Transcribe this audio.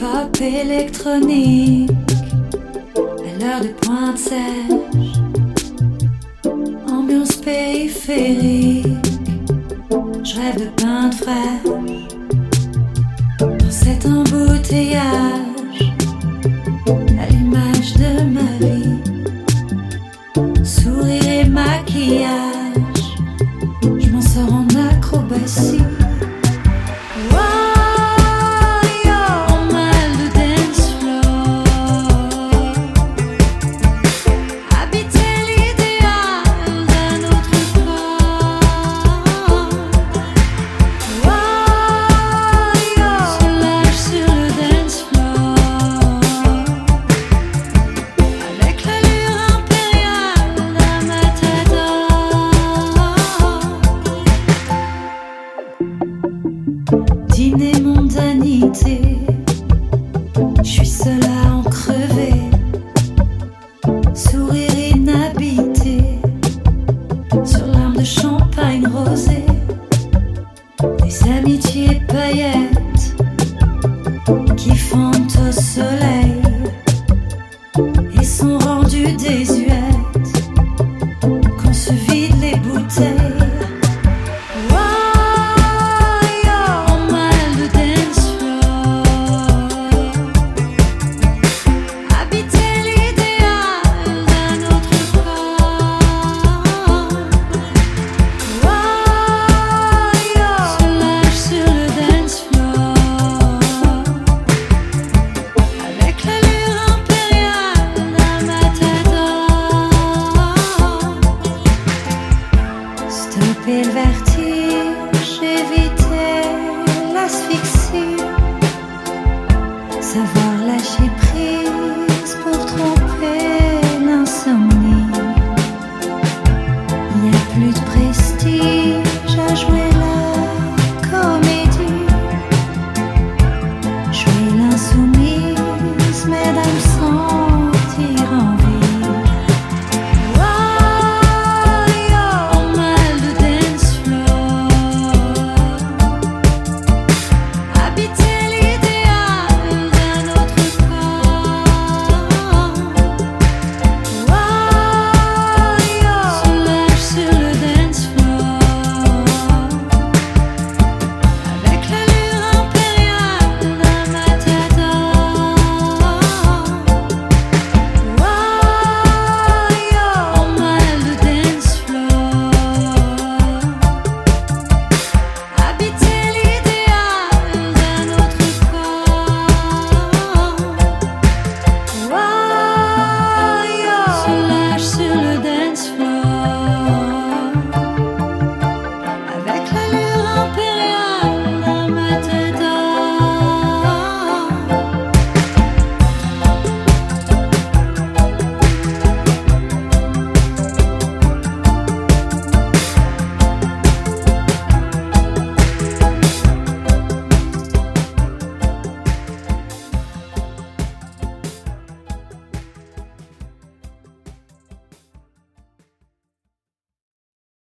pop électronique. À l'heure de pointe sèche. Ambiance périphérique, je rêve de pain de fraîche dans cet embouteillage. À l'image de ma vie. Sourire et maquillage, Je suis seule à en crever. Sourire inhabité. Sur l'arme de champagne rosé Des amitiés J'avais le vertige, j'évitais l'asphyxie. Savoir